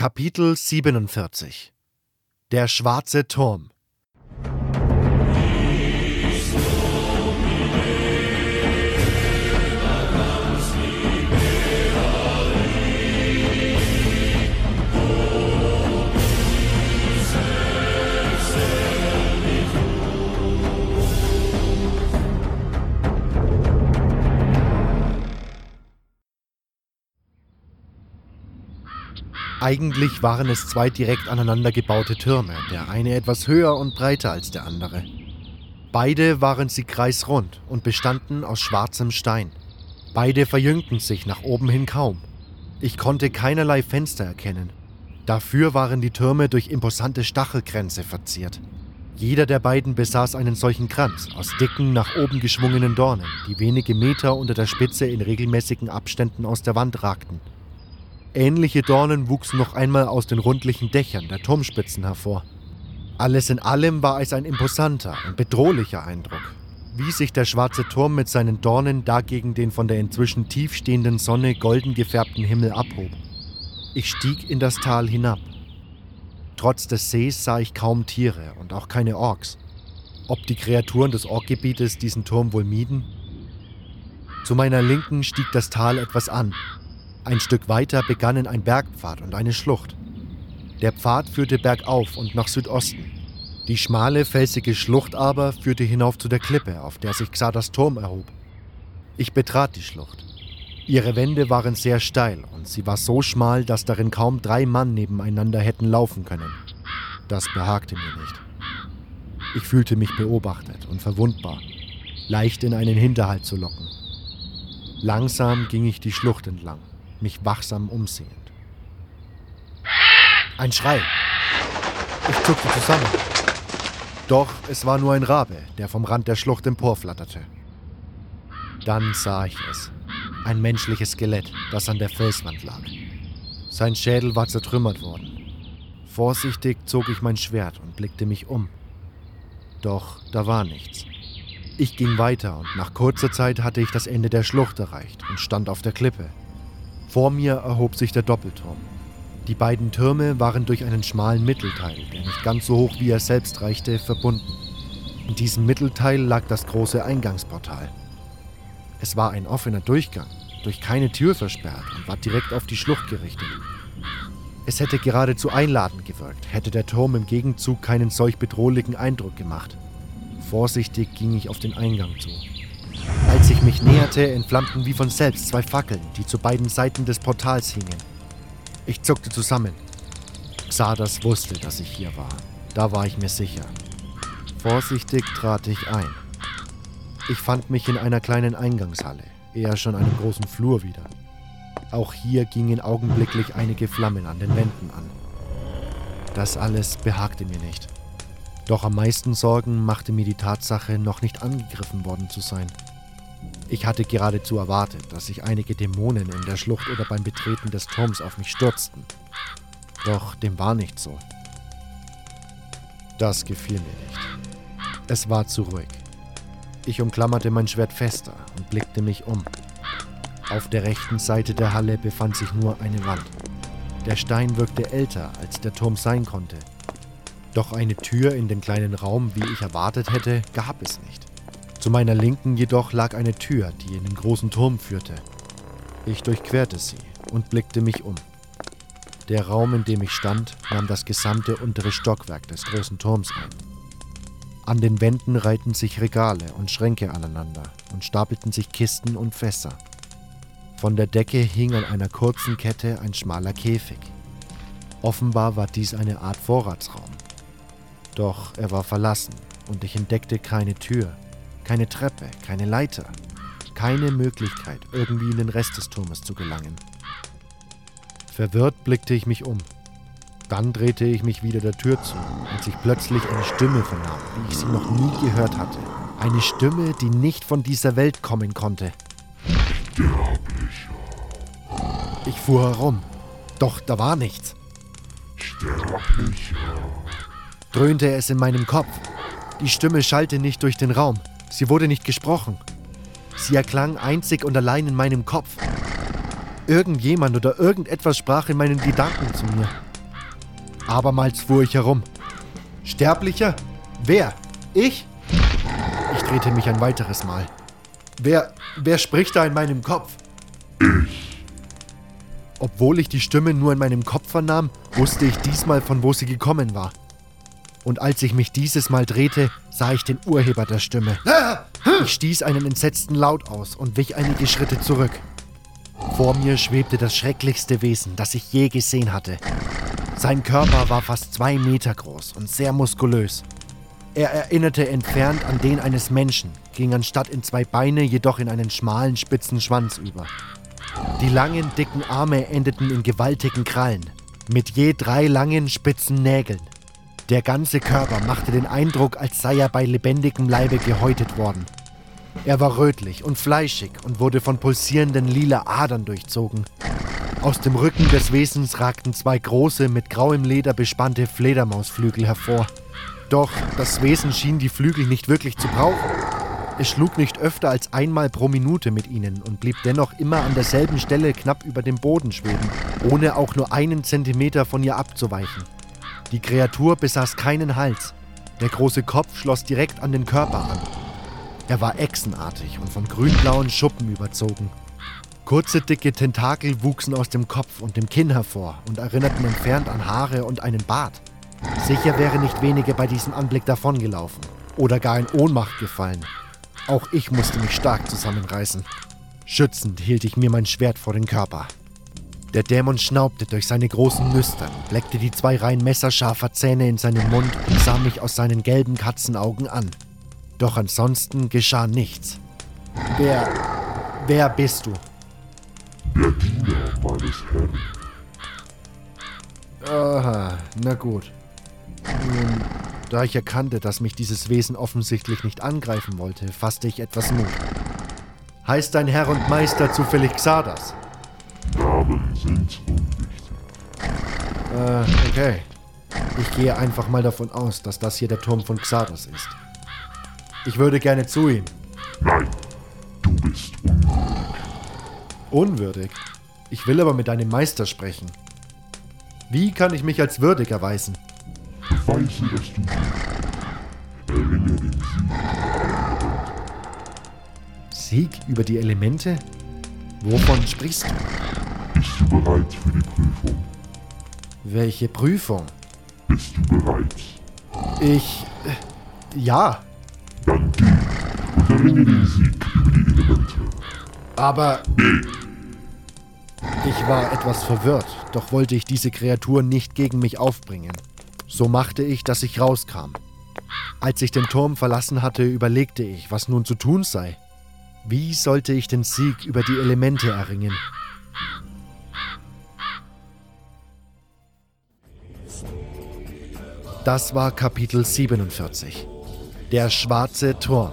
Kapitel 47 Der schwarze Turm Eigentlich waren es zwei direkt aneinander gebaute Türme, der eine etwas höher und breiter als der andere. Beide waren sie kreisrund und bestanden aus schwarzem Stein. Beide verjüngten sich nach oben hin kaum. Ich konnte keinerlei Fenster erkennen. Dafür waren die Türme durch imposante Stachelkränze verziert. Jeder der beiden besaß einen solchen Kranz aus dicken, nach oben geschwungenen Dornen, die wenige Meter unter der Spitze in regelmäßigen Abständen aus der Wand ragten. Ähnliche Dornen wuchsen noch einmal aus den rundlichen Dächern der Turmspitzen hervor. Alles in allem war es ein imposanter und bedrohlicher Eindruck, wie sich der schwarze Turm mit seinen Dornen dagegen den von der inzwischen tiefstehenden Sonne golden gefärbten Himmel abhob. Ich stieg in das Tal hinab. Trotz des Sees sah ich kaum Tiere und auch keine Orks. Ob die Kreaturen des Orkgebietes diesen Turm wohl mieden? Zu meiner Linken stieg das Tal etwas an ein Stück weiter begannen ein Bergpfad und eine Schlucht. Der Pfad führte bergauf und nach Südosten. Die schmale, felsige Schlucht aber führte hinauf zu der Klippe, auf der sich Xadas Turm erhob. Ich betrat die Schlucht. Ihre Wände waren sehr steil und sie war so schmal, dass darin kaum drei Mann nebeneinander hätten laufen können. Das behagte mir nicht. Ich fühlte mich beobachtet und verwundbar, leicht in einen Hinterhalt zu locken. Langsam ging ich die Schlucht entlang mich wachsam umsehend. Ein Schrei. Ich zuckte zusammen. Doch es war nur ein Rabe, der vom Rand der Schlucht emporflatterte. Dann sah ich es. Ein menschliches Skelett, das an der Felswand lag. Sein Schädel war zertrümmert worden. Vorsichtig zog ich mein Schwert und blickte mich um. Doch da war nichts. Ich ging weiter und nach kurzer Zeit hatte ich das Ende der Schlucht erreicht und stand auf der Klippe. Vor mir erhob sich der Doppelturm. Die beiden Türme waren durch einen schmalen Mittelteil, der nicht ganz so hoch wie er selbst reichte, verbunden. In diesem Mittelteil lag das große Eingangsportal. Es war ein offener Durchgang, durch keine Tür versperrt und war direkt auf die Schlucht gerichtet. Es hätte geradezu einladend gewirkt, hätte der Turm im Gegenzug keinen solch bedrohlichen Eindruck gemacht. Vorsichtig ging ich auf den Eingang zu. Als ich mich näherte, entflammten wie von selbst zwei Fackeln, die zu beiden Seiten des Portals hingen. Ich zuckte zusammen. Xardas wusste, dass ich hier war. Da war ich mir sicher. Vorsichtig trat ich ein. Ich fand mich in einer kleinen Eingangshalle, eher schon einem großen Flur wieder. Auch hier gingen augenblicklich einige Flammen an den Wänden an. Das alles behagte mir nicht. Doch am meisten Sorgen machte mir die Tatsache, noch nicht angegriffen worden zu sein. Ich hatte geradezu erwartet, dass sich einige Dämonen in der Schlucht oder beim Betreten des Turms auf mich stürzten. Doch dem war nicht so. Das gefiel mir nicht. Es war zu ruhig. Ich umklammerte mein Schwert fester und blickte mich um. Auf der rechten Seite der Halle befand sich nur eine Wand. Der Stein wirkte älter, als der Turm sein konnte. Doch eine Tür in den kleinen Raum, wie ich erwartet hätte, gab es nicht. Zu meiner Linken jedoch lag eine Tür, die in den großen Turm führte. Ich durchquerte sie und blickte mich um. Der Raum, in dem ich stand, nahm das gesamte untere Stockwerk des großen Turms ein. An den Wänden reihten sich Regale und Schränke aneinander und stapelten sich Kisten und Fässer. Von der Decke hing an einer kurzen Kette ein schmaler Käfig. Offenbar war dies eine Art Vorratsraum. Doch er war verlassen und ich entdeckte keine Tür, keine Treppe, keine Leiter, keine Möglichkeit, irgendwie in den Rest des Turmes zu gelangen. Verwirrt blickte ich mich um. Dann drehte ich mich wieder der Tür zu, als ich plötzlich eine Stimme vernahm, wie ich sie noch nie gehört hatte. Eine Stimme, die nicht von dieser Welt kommen konnte. Sterblicher. Ich fuhr herum, doch da war nichts. Sterblicher. Dröhnte es in meinem Kopf. Die Stimme schallte nicht durch den Raum. Sie wurde nicht gesprochen. Sie erklang einzig und allein in meinem Kopf. Irgendjemand oder irgendetwas sprach in meinen Gedanken zu mir. Abermals fuhr ich herum. Sterblicher? Wer? Ich? Ich drehte mich ein weiteres Mal. Wer, wer spricht da in meinem Kopf? Ich. Obwohl ich die Stimme nur in meinem Kopf vernahm, wusste ich diesmal, von wo sie gekommen war. Und als ich mich dieses Mal drehte, sah ich den Urheber der Stimme. Ich stieß einen entsetzten Laut aus und wich einige Schritte zurück. Vor mir schwebte das schrecklichste Wesen, das ich je gesehen hatte. Sein Körper war fast zwei Meter groß und sehr muskulös. Er erinnerte entfernt an den eines Menschen, ging anstatt in zwei Beine jedoch in einen schmalen, spitzen Schwanz über. Die langen, dicken Arme endeten in gewaltigen Krallen, mit je drei langen, spitzen Nägeln. Der ganze Körper machte den Eindruck, als sei er bei lebendigem Leibe gehäutet worden. Er war rötlich und fleischig und wurde von pulsierenden lila Adern durchzogen. Aus dem Rücken des Wesens ragten zwei große, mit grauem Leder bespannte Fledermausflügel hervor. Doch das Wesen schien die Flügel nicht wirklich zu brauchen. Es schlug nicht öfter als einmal pro Minute mit ihnen und blieb dennoch immer an derselben Stelle knapp über dem Boden schweben, ohne auch nur einen Zentimeter von ihr abzuweichen. Die Kreatur besaß keinen Hals. Der große Kopf schloss direkt an den Körper an. Er war echsenartig und von grünblauen Schuppen überzogen. Kurze, dicke Tentakel wuchsen aus dem Kopf und dem Kinn hervor und erinnerten entfernt an Haare und einen Bart. Sicher wäre nicht wenige bei diesem Anblick davongelaufen oder gar in Ohnmacht gefallen. Auch ich musste mich stark zusammenreißen. Schützend hielt ich mir mein Schwert vor den Körper. Der Dämon schnaubte durch seine großen Nüstern, bleckte die zwei Reihen messerscharfer Zähne in seinen Mund und sah mich aus seinen gelben Katzenaugen an. Doch ansonsten geschah nichts. Wer. Wer bist du? Der Diener meines Herrn. Aha, na gut. Nun, da ich erkannte, dass mich dieses Wesen offensichtlich nicht angreifen wollte, fasste ich etwas Mut. Heißt dein Herr und Meister zufällig Xardas? Sind unwichtig. Äh, okay. Ich gehe einfach mal davon aus, dass das hier der Turm von Xardas ist. Ich würde gerne zu ihm. Nein, du bist unwürdig. Unwürdig? Ich will aber mit deinem Meister sprechen. Wie kann ich mich als würdig erweisen? Beweise, dass du Erringe den Sieg. Sieg über die Elemente? Wovon sprichst du? Bist du bereit für die Prüfung? Welche Prüfung? Bist du bereit? Ich. äh, Ja, Dann geh und erringe den Sieg über die Elemente. aber. Ich war etwas verwirrt, doch wollte ich diese Kreatur nicht gegen mich aufbringen. So machte ich, dass ich rauskam. Als ich den Turm verlassen hatte, überlegte ich, was nun zu tun sei. Wie sollte ich den Sieg über die Elemente erringen? Das war Kapitel 47. Der schwarze Turm.